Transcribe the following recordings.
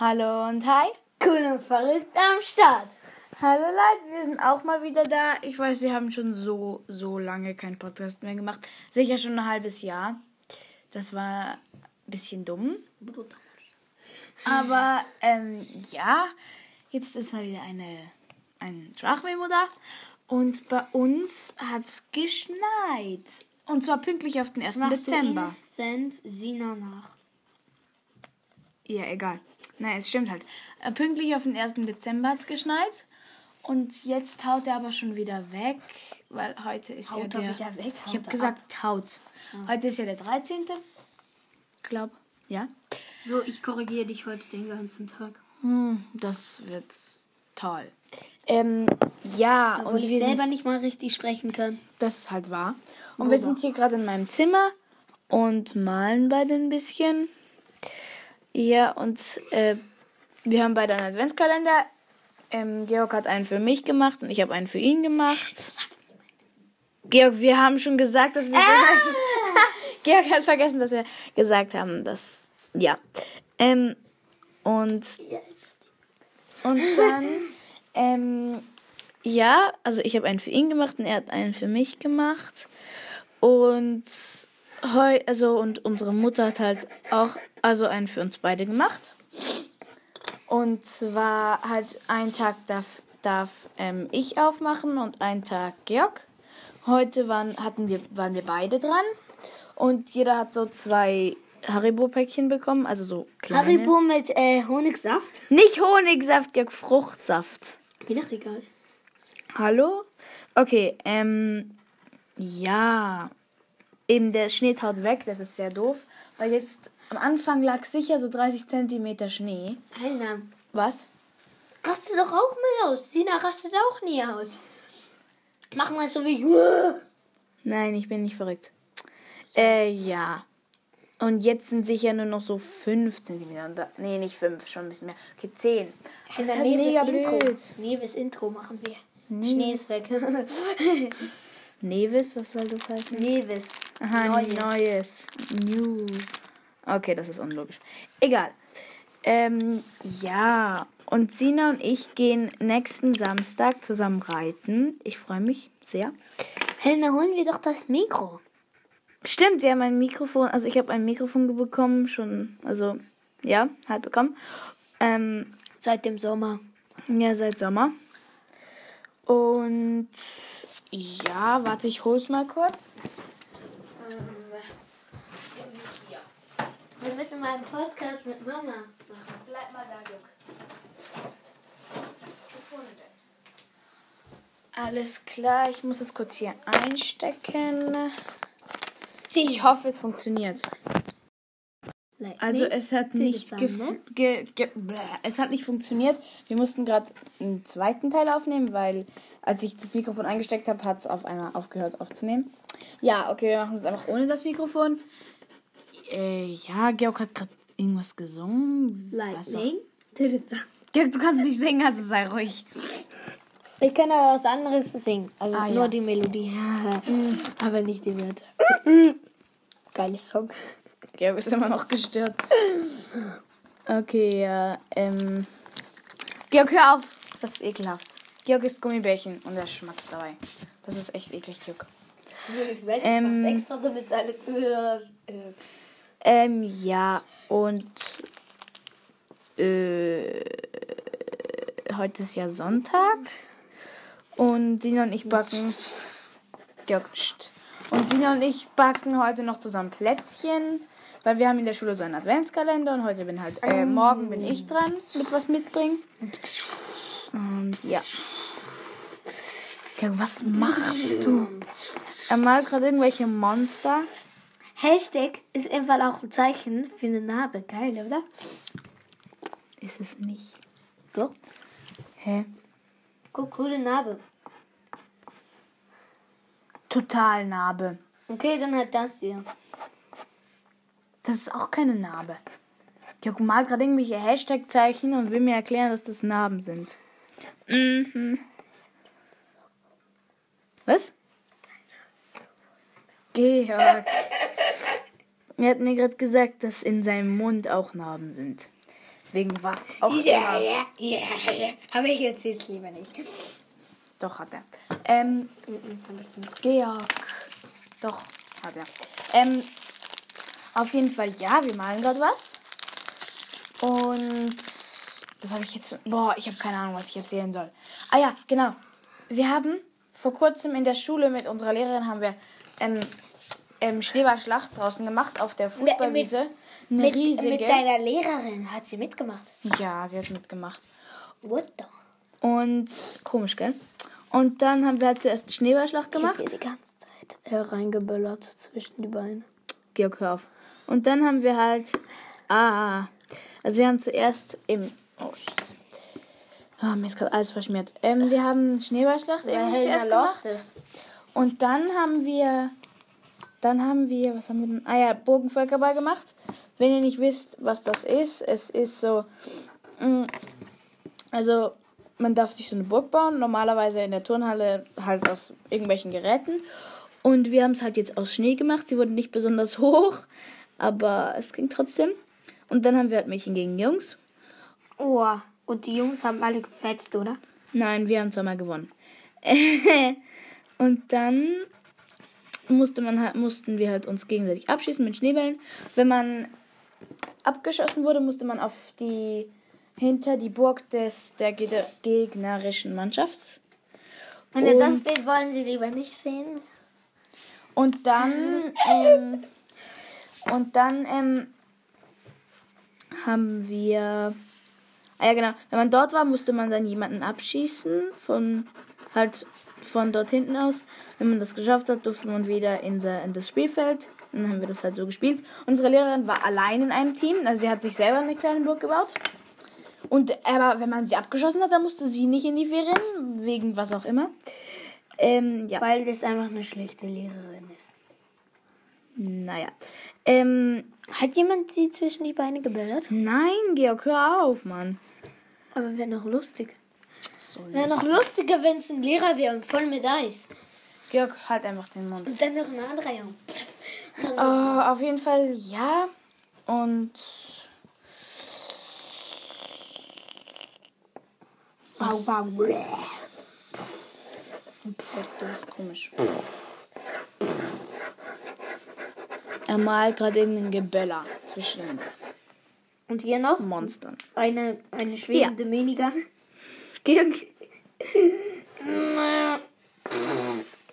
Hallo und hi. Cool und verrückt am Start. Hallo Leute, wir sind auch mal wieder da. Ich weiß, wir haben schon so, so lange keinen Podcast mehr gemacht. Sicher schon ein halbes Jahr. Das war ein bisschen dumm. Aber ähm, ja, jetzt ist mal wieder eine, ein Sprachmemo da. Und bei uns hat es geschneit. Und zwar pünktlich auf den 1. Machst Dezember. du instant Sina nach. Ja, egal. Nein, es stimmt halt. Äh, Pünktlich auf den 1. Dezember hat es geschneit. Und jetzt haut er aber schon wieder weg, weil heute ist ja Haut er der... wieder weg? Ich habe gesagt haut. Heute ist ja der 13. Glaub, ja. So, ich korrigiere dich heute den ganzen Tag. Hm, das wird toll. Ähm, ja, Obwohl und ich selber sind, nicht mal richtig sprechen kann. das ist halt wahr. Und wir sind hier gerade in meinem Zimmer und malen beide ein bisschen. Ja, und äh, wir haben beide einen Adventskalender. Ähm, Georg hat einen für mich gemacht und ich habe einen für ihn gemacht. Georg, wir haben schon gesagt, dass wir. Georg hat vergessen, dass wir gesagt haben, dass. Ja. Ähm, und. Und dann. ähm, ja, also ich habe einen für ihn gemacht und er hat einen für mich gemacht. Und heu, also und unsere Mutter hat halt auch also einen für uns beide gemacht. Und zwar halt einen Tag darf, darf ähm, ich aufmachen und einen Tag Georg. Heute waren, hatten wir, waren wir beide dran. Und jeder hat so zwei Haribo-Päckchen bekommen, also so kleine. Haribo mit äh, Honigsaft? Nicht Honigsaft, Georg, Fruchtsaft. Doch egal. Hallo? Okay, ähm, ja. Eben der Schnee taut weg, das ist sehr doof. Weil jetzt am Anfang lag sicher so 30 Zentimeter Schnee. Alter, Was? raste doch auch mal aus. Sina rastet auch nie aus. Mach mal so wie. Nein, ich bin nicht verrückt. Äh, ja. Und jetzt sind sicher nur noch so 5 Zentimeter. Und da- Nee, nicht 5, schon ein bisschen mehr. Okay, 10. Das ist halt mega Intro. blöd. Neves Intro machen wir. Schnee ist weg. Nevis, was soll das heißen? Neves. Aha, neues. neues. New. Okay, das ist unlogisch. Egal. Ähm, ja. Und Sina und ich gehen nächsten Samstag zusammen reiten. Ich freue mich sehr. Helena, holen wir doch das Mikro. Stimmt, wir haben ein Mikrofon. Also ich habe ein Mikrofon bekommen, schon, also ja, halt bekommen. Ähm, Seit dem Sommer. ja, seit Sommer. Und ja, warte, ich hol's mal kurz. Wir müssen mal einen Podcast mit Mama machen. Bleib mal da, Juck. Alles klar, ich muss es kurz hier einstecken. Ich hoffe, es funktioniert. Also es hat nicht ne? ge ge bläh, es hat nicht funktioniert. Wir mussten gerade einen zweiten Teil aufnehmen, weil als ich das Mikrofon eingesteckt habe, hat es auf einmal aufgehört aufzunehmen. Ja, okay, wir machen es einfach ohne das Mikrofon. Äh, ja, Georg hat gerade irgendwas gesungen. Lightning. Georg, du kannst nicht singen, also sei ruhig. Ich kann aber was anderes singen. Also Ah, nur ja. die Melodie. aber nicht die Wörter. Geiles Song. Georg ist immer noch gestört. Okay, ja, ähm. Georg, hör auf! Das ist ekelhaft. Georg isst Gummibärchen und er schmatzt dabei. Das ist echt eklig, Georg. Ich weiß Ähm, was extra, damit alle Zuhörer. Äh, Ähm, ja, und. Äh, heute ist ja Sonntag. Und Sina und ich backen. Georg, pst. Und Sina und ich backen heute noch zusammen Plätzchen. Weil wir haben in der Schule so einen Adventskalender und heute bin halt, äh, morgen bin ich dran mit was mitbringen. Und ja. Was machst du? Er malt gerade irgendwelche Monster. Hashtag ist einfach auch ein Zeichen für eine Narbe. Geil, oder? Ist es nicht. Doch. Hä? Guck, coole Narbe. Total Narbe. Okay, dann halt das hier. Das ist auch keine Narbe. Jörg malt gerade irgendwelche Hashtag-Zeichen und will mir erklären, dass das Narben sind. Mhm. Was? Georg. Er hat mir gerade gesagt, dass in seinem Mund auch Narben sind. Wegen was auch Ja, ja, ja, ja. Aber ich erzähl's lieber nicht. Doch, hat er. Ähm, Georg. Doch, hat er. Ähm, auf jeden Fall, ja, wir malen gerade was. Und das habe ich jetzt. Boah, ich habe keine Ahnung, was ich erzählen soll. Ah ja, genau. Wir haben vor kurzem in der Schule mit unserer Lehrerin haben wir ähm, ähm, Schneeballschlacht draußen gemacht auf der Fußballwiese. Eine Mit, riesige. mit deiner Lehrerin hat sie mitgemacht. ja, sie hat mitgemacht. What the? Und komisch, gell? Und dann haben wir halt zuerst Schneeballschlacht gemacht. Ich hab die ganze Zeit äh, reingeböllert zwischen die Beine. Georg, hör auf. Und dann haben wir halt. Ah. Also wir haben zuerst im. Oh shit. Ah, mir ist gerade alles verschmiert. Ähm, wir haben Schneeballschlacht irgendwie zuerst gemacht. Und dann haben wir. Dann haben wir. Was haben wir denn? Ah ja, Bogenvölkerball gemacht. Wenn ihr nicht wisst, was das ist, es ist so. mm, Also, man darf sich so eine Burg bauen. Normalerweise in der Turnhalle halt aus irgendwelchen Geräten. Und wir haben es halt jetzt aus Schnee gemacht. Sie wurde nicht besonders hoch, aber es ging trotzdem. Und dann haben wir halt Mädchen gegen Jungs. Oh, und die Jungs haben alle gefetzt, oder? Nein, wir haben zweimal gewonnen. und dann musste man halt, mussten wir halt uns gegenseitig abschießen mit Schneebällen. Wenn man abgeschossen wurde, musste man auf die hinter die Burg des der ge- gegnerischen Mannschaft. Und das Und- Bild wollen sie lieber nicht sehen. Und dann ähm, und dann ähm, haben wir ah ja genau, wenn man dort war, musste man dann jemanden abschießen von halt von dort hinten aus. Wenn man das geschafft hat, durfte man wieder in, se- in das Spielfeld. Und dann haben wir das halt so gespielt. Unsere Lehrerin war allein in einem Team, also sie hat sich selber eine kleine Burg gebaut. Und aber wenn man sie abgeschossen hat, dann musste sie nicht in die Ferien, wegen was auch immer. Ähm, ja. Weil das einfach eine schlechte Lehrerin ist. Naja. Ähm, Hat jemand sie zwischen die Beine geböllert? nein, Georg, hör auf, Mann. Aber wäre noch lustig. Wäre noch lustiger, wenn es ein Lehrer wäre und voll mit Eis. Georg, halt einfach den Mund. Und dann noch eine Anreihung. Oh, auf jeden Fall ja. Und. Wow, wow. Du bist komisch. Er malt gerade irgendeinen Geböller zwischen Und hier noch Monstern. eine, eine schwebende Minigun. Georg,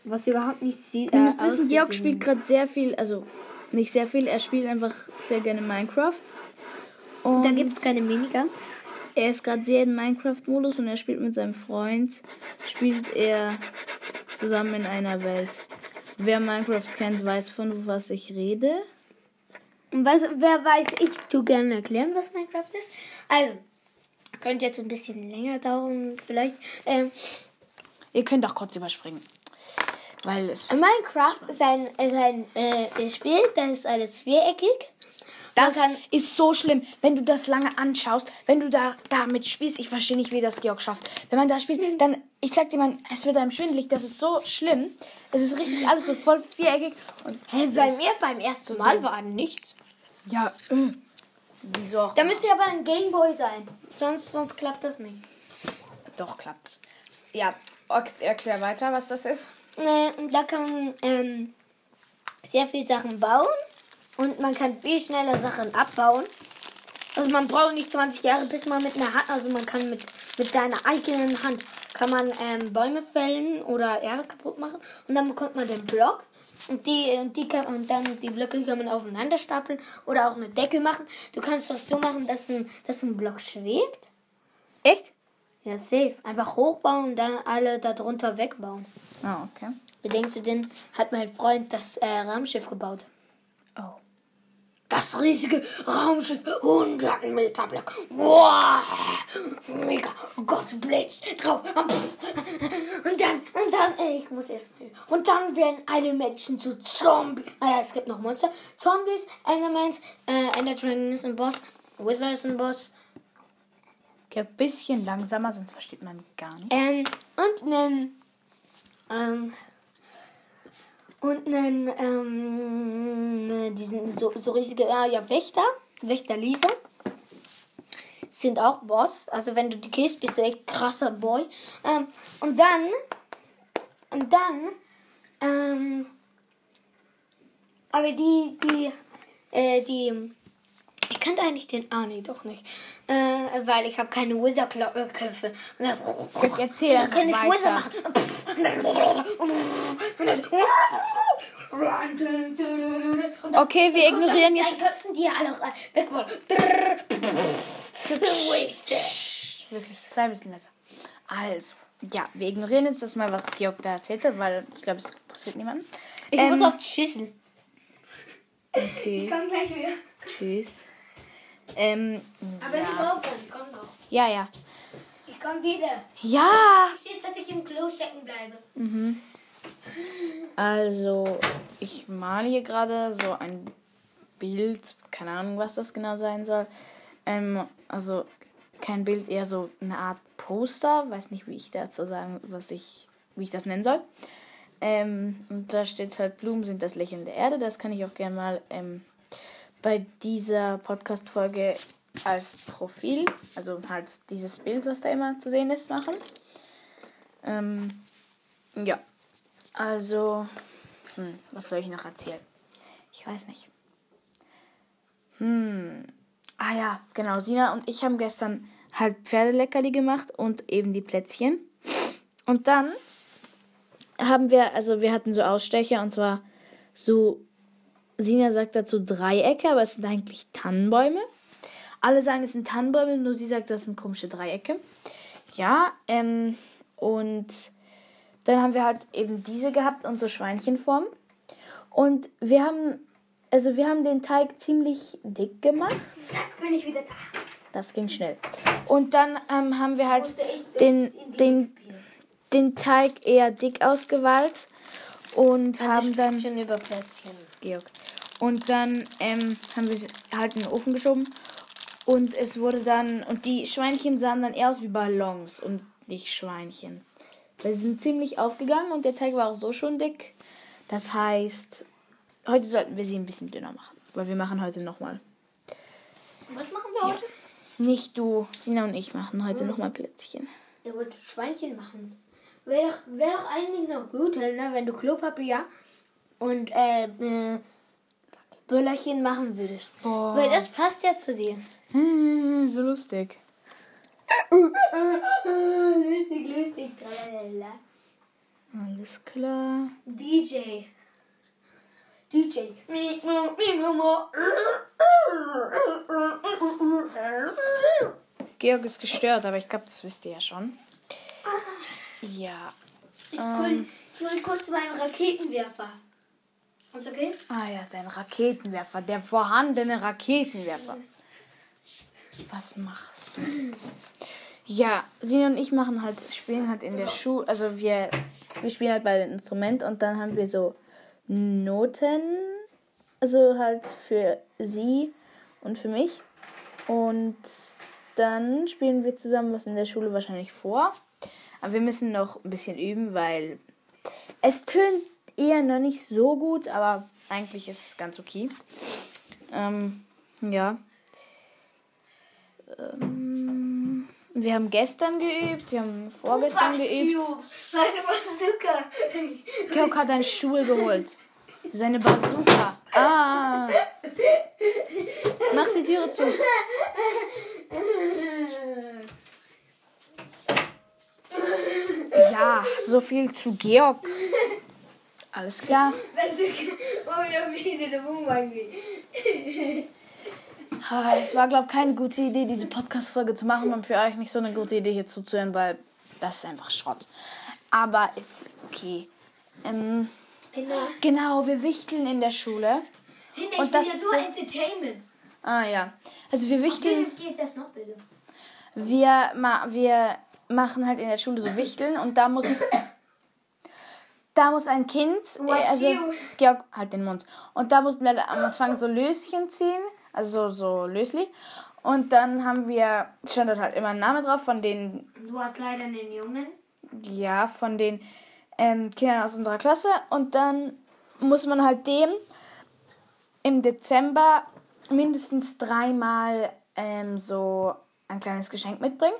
Was überhaupt nicht sieht. ihr äh, müsst wissen, Georg spielt gerade sehr viel, also nicht sehr viel, er spielt einfach sehr gerne Minecraft. Und Da gibt es keine Miniguns. Er ist gerade sehr im Minecraft-Modus und er spielt mit seinem Freund. Spielt er zusammen in einer Welt. Wer Minecraft kennt, weiß von was ich rede. Und was, wer weiß, ich tu gerne erklären, was Minecraft ist. Also, könnte jetzt ein bisschen länger dauern, vielleicht. Ähm, Ihr könnt auch kurz überspringen. Weil es. Minecraft ist ein, ist ein äh, Spiel, das ist alles viereckig. Das kann, ist so schlimm, wenn du das lange anschaust, wenn du da damit spielst. Ich verstehe nicht, wie das Georg schafft. Wenn man da spielt, dann, ich sag dir mal, es wird einem schwindelig. Das ist so schlimm. Es ist richtig alles so voll viereckig. Und hey, bei mir beim ersten Mal war nichts. Ja, äh, wieso auch? Da müsste aber ein Gameboy sein. Sonst, sonst klappt das nicht. Doch, klappt's. Ja, ok, erklär weiter, was das ist. Äh, und da kann man ähm, sehr viele Sachen bauen. Und man kann viel schneller Sachen abbauen. Also man braucht nicht 20 Jahre, bis man mit einer Hand, also man kann mit, mit seiner eigenen Hand, kann man ähm, Bäume fällen oder Erde kaputt machen. Und dann bekommt man den Block. Und die, und die kann, und dann die Blöcke kann man aufeinander stapeln oder auch eine Decke machen. Du kannst das so machen, dass ein, dass ein Block schwebt. Echt? Ja, safe. Einfach hochbauen und dann alle darunter wegbauen. Ah, okay. Wie denkst du denn, hat mein Freund das äh, Raumschiff gebaut? Oh. Das riesige Raumschiff, 100 Meter lang. Wow, mega. Gott, Blitz drauf. Und dann, und dann, ich muss erst mal. Und dann werden alle Menschen zu Zombies. Ah ja, es gibt noch Monster. Zombies, Endermans, äh, Ender Dragon ist ein Boss, Wither ist ein Boss. Georg, bisschen langsamer, sonst versteht man gar nicht. Ähm, und einen, ähm, und einen, ähm, diesen, so, so riesige, ja, ja, Wächter, Wächter Lisa. sind auch Boss. Also wenn du die killst, bist du echt krasser Boy. Ähm, und dann, und dann, ähm, aber die, die, äh, die, ich kannte eigentlich den, ah nee, doch nicht, äh, weil ich habe keine Wither-Köpfe. Ich erzähle Dann kann ich. Wither machen. Okay, wir ignorieren jetzt- Köpfen, die ja alle weg wollen. Wirklich, sei ein bisschen leiser. Also, ja, wir ignorieren jetzt das mal, was Georg da erzählt hat, weil ich glaube, es interessiert niemanden. Ich Ähm, muss auf die Schüssel. Okay, Komm gleich wieder. tschüss. Ähm, Aber nicht aufhören, ich komm noch. ja, ja. Ich komm wieder. Ja! Ich schieß, dass ich im Klo stecken bleibe. Also, ich male hier gerade so ein Bild, keine Ahnung, was das genau sein soll. Ähm, also, kein Bild, eher so eine Art Poster. Weiß nicht, wie ich dazu sagen, was ich, wie ich das nennen soll. Ähm, und da steht halt, Blumen sind das Lächeln der Erde. Das kann ich auch gerne mal ähm, bei dieser Podcast-Folge als Profil, also halt dieses Bild, was da immer zu sehen ist, machen. Ähm, ja. Also, hm, was soll ich noch erzählen? Ich weiß nicht. Hm. Ah ja, genau. Sina und ich haben gestern halt Pferdeleckerli gemacht und eben die Plätzchen. Und dann haben wir, also wir hatten so Ausstecher und zwar so, Sina sagt dazu Dreiecke, aber es sind eigentlich Tannenbäume. Alle sagen, es sind Tannenbäume, nur sie sagt, das sind komische Dreiecke. Ja, ähm, und dann haben wir halt eben diese gehabt und so Schweinchenform. Und wir haben, also wir haben den Teig ziemlich dick gemacht. Zack, bin ich wieder da. Das ging schnell. Und dann ähm, haben wir halt den, den, den Teig eher dick ausgewählt und haben dann schon über Plätzchen. Georg. Und dann ähm, haben wir es halt in den Ofen geschoben. Und es wurde dann. Und die Schweinchen sahen dann eher aus wie Ballons und nicht Schweinchen. Sie sind ziemlich aufgegangen und der Teig war auch so schon dick. Das heißt, heute sollten wir sie ein bisschen dünner machen. Weil wir machen heute nochmal. Was machen wir heute? Nicht du, Sina und ich machen heute nochmal Plätzchen. Ihr wollt Schweinchen machen. Wäre doch, wär doch eigentlich noch gut, ne, wenn du Klopapier und äh, äh, Böllerchen machen würdest. Boah. Weil das passt ja zu dir. so lustig. Lustig, lustig. Tralala. Alles klar. DJ. DJ. Georg ist gestört, aber ich glaube, das wisst ihr ja schon. Ja. Ich ich hol kurz meinen Raketenwerfer. Ist okay? Ah ja, dein Raketenwerfer, der vorhandene Raketenwerfer. Was machst du? Ja, sie und ich machen halt, spielen halt in der Schule, also wir, wir spielen halt bei dem Instrument und dann haben wir so Noten, also halt für sie und für mich. Und dann spielen wir zusammen was in der Schule wahrscheinlich vor. Aber wir müssen noch ein bisschen üben, weil es tönt eher noch nicht so gut, aber eigentlich ist es ganz okay. Ähm, ja. Ähm, wir haben gestern geübt, wir haben vorgestern geübt. Meine Bazooka. Georg hat einen Stuhl geholt. Seine Bazooka. Ah. Mach die Türe zu. Ja, so viel zu Georg. Alles klar. Ah, Es war, glaube ich, keine gute Idee, diese Podcast-Folge zu machen und für euch nicht so eine gute Idee hier zuzuhören, weil das ist einfach Schrott. Aber ist okay. Ähm, genau, wir wichteln in der Schule. hinter Und ich das ja ist nur so- Entertainment. Ah ja. Also wir wichteln. Wie geht das noch bitte? Wir, ma, wir machen halt in der Schule so Wichteln und da muss. Da muss ein Kind, äh, also? Georg, halt den Mund. Und da mussten wir am Anfang so Löschen ziehen, also so Lösli. Und dann haben wir, stand dort halt immer ein Name drauf von den, Du hast leider einen Jungen. ja, von den ähm, Kindern aus unserer Klasse. Und dann muss man halt dem im Dezember mindestens dreimal ähm, so ein kleines Geschenk mitbringen.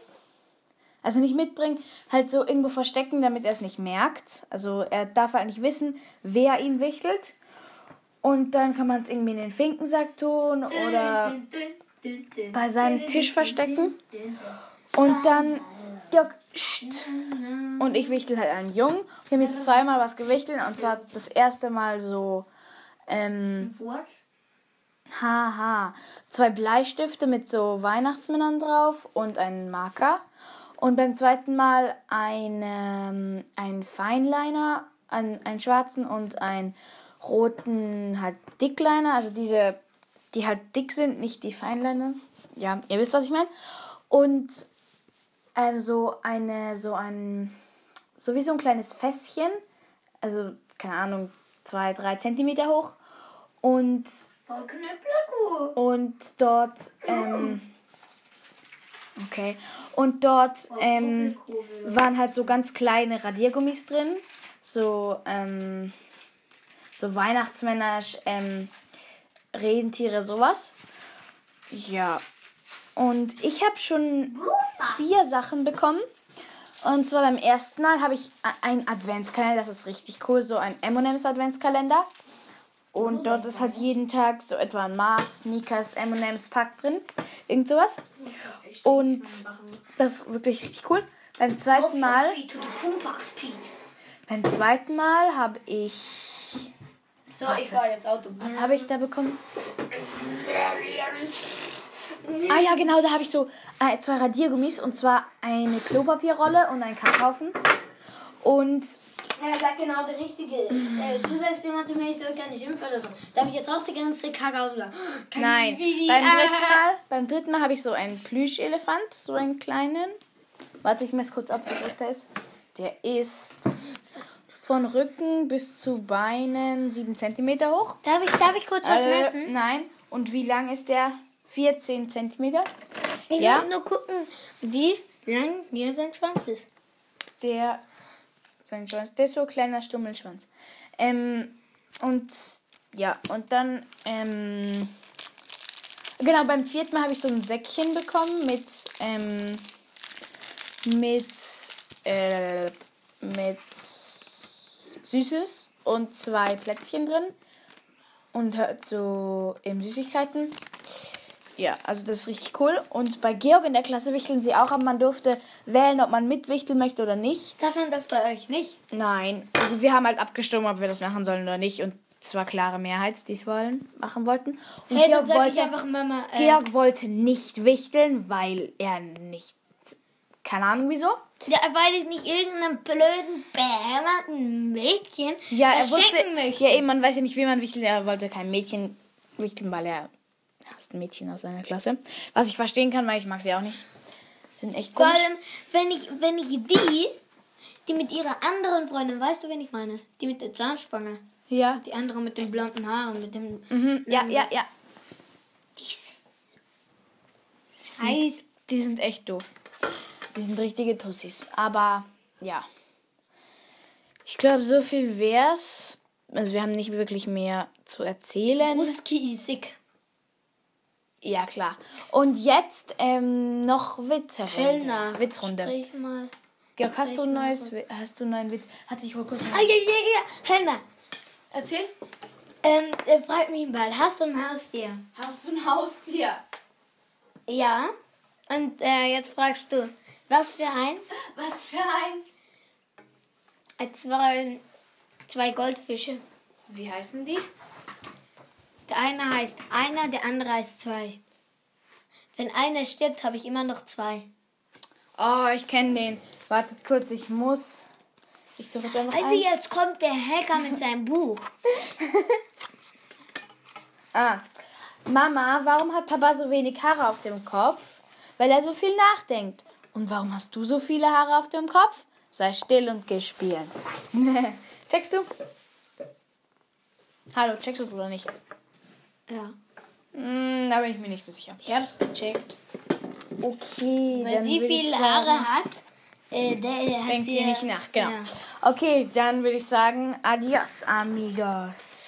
Also nicht mitbringen, halt so irgendwo verstecken, damit er es nicht merkt. Also er darf halt nicht wissen, wer ihn wichtelt. Und dann kann man es irgendwie in den Finkensack tun oder bei seinem Tisch verstecken. Und dann, ja, pst. und ich wichtel halt einen Jungen. Wir haben jetzt zweimal was gewichtelt und zwar das erste Mal so, ähm, haha, zwei Bleistifte mit so Weihnachtsmännern drauf und einen Marker. Und beim zweiten Mal eine, einen Feinliner, einen, einen schwarzen und einen roten halt Dickliner, also diese, die halt dick sind, nicht die Feinliner. Ja, ihr wisst, was ich meine. Und ähm, so eine, so ein, so wie so ein kleines Fässchen, also keine Ahnung, zwei, drei Zentimeter hoch. Und, und dort, ähm, okay, und dort ähm, waren halt so ganz kleine Radiergummis drin, so, ähm, so Weihnachtsmänner, ähm, Rentiere, sowas. Ja, und ich habe schon vier Sachen bekommen. Und zwar beim ersten Mal habe ich einen Adventskalender, das ist richtig cool, so ein M&M's Adventskalender. Und dort ist halt jeden Tag so etwa ein Mars, Sneakers, M&M's Pack drin, irgend sowas. Und das ist wirklich richtig cool. Beim zweiten Mal, beim zweiten Mal habe ich, So, ich war jetzt Auto. was habe ich da bekommen? Ah ja, genau, da habe ich so äh, zwei Radiergummis und zwar eine Klopapierrolle und einen Kackhaufen. Und Er sagt genau der richtige. Äh, du sagst immer zu mir, ich soll gar nicht impfen oder so. Da habe ich jetzt auch die ganze Kacke auf und sagen, kann nein, die- beim dritten Mal, beim dritten Mal habe ich so einen Plüschelefant, so einen kleinen. Warte, ich messe kurz ab, wie groß der ist. Der ist von Rücken bis zu Beinen 7 cm hoch. Darf ich, darf ich kurz was Äh, messen? nein. Und wie lang ist der? 14 cm. Ich ja. will nur gucken, wie lang hier sein Schwanz ist. Der, sein Schwanz, der ist so ein kleiner Stummelschwanz. Ähm, und ja, und dann, ähm, genau, beim vierten Mal habe ich so ein Säckchen bekommen mit, ähm, mit, äh, mit Süßes und zwei Plätzchen drin. Und halt so eben Süßigkeiten. Ja, also das ist richtig cool. Und bei Georg in der Klasse wichteln sie auch, aber man durfte wählen, ob man mitwichteln möchte oder nicht. Darf man das bei euch nicht? Nein, also wir haben halt abgestimmt, ob wir das machen sollen oder nicht. Und es war klare Mehrheit, die es wollen, machen wollten. Und Hey, Georg, wollte, einfach Mama. Äh, Georg wollte nicht wichteln, weil er nicht. Keine Ahnung wieso. Ja, weil ich nicht irgendeinem blöden, behinderten Mädchen Ja, er wusste. möchte. Ja, eben, man weiß ja nicht, wie man wichtelt. Er wollte kein Mädchen wichteln, weil er hasst Mädchen aus seiner Klasse. Was ich verstehen kann, weil ich mag sie auch nicht. Sind echt Vor komisch. allem, wenn ich, wenn ich die, die mit ihrer anderen Freundin, weißt du, wen ich meine? Die mit der Zahnspange. Ja. Die andere mit den blonden Haaren, mit dem. Mhm. Ja, ja, ja. Die heiß. Die sind echt doof. Die sind richtige Tussis. Aber ja. Ich glaube, so viel wär's. Also wir haben nicht wirklich mehr zu erzählen. Ruski ist sick. Ja, klar. Und jetzt ähm, noch Witze. Helena. Witzrunde. Sprich mal. Georg, hast du ein mal neues, hast du einen neuen Witz? Hatte ich wohl kurz. Ah, ja, ja, ja. Helena. Erzähl. Ähm, er fragt mich bald, hast du ein Haustier? Hast du ein Haustier? Ja. Und äh, jetzt fragst du, was für eins? Was für eins? Äh, zwei, zwei Goldfische. Wie heißen die? Der eine heißt einer, der andere heißt zwei. Wenn einer stirbt, habe ich immer noch zwei. Oh, ich kenne den. Wartet kurz, ich muss. Ich suche einfach Also ein. jetzt kommt der Hacker mit seinem Buch. Ah. Mama, warum hat Papa so wenig Haare auf dem Kopf? Weil er so viel nachdenkt. Und warum hast du so viele Haare auf dem Kopf? Sei still und geh spielen. checkst du? Hallo, checkst du es oder nicht? Ja. Hm, da bin ich mir nicht so sicher. Ich hab's gecheckt. Okay, Weil dann sie viele Haare hat, äh, der, hat Denkt sie nicht nach, genau. Ja. Okay, dann würde ich sagen, adios, amigos.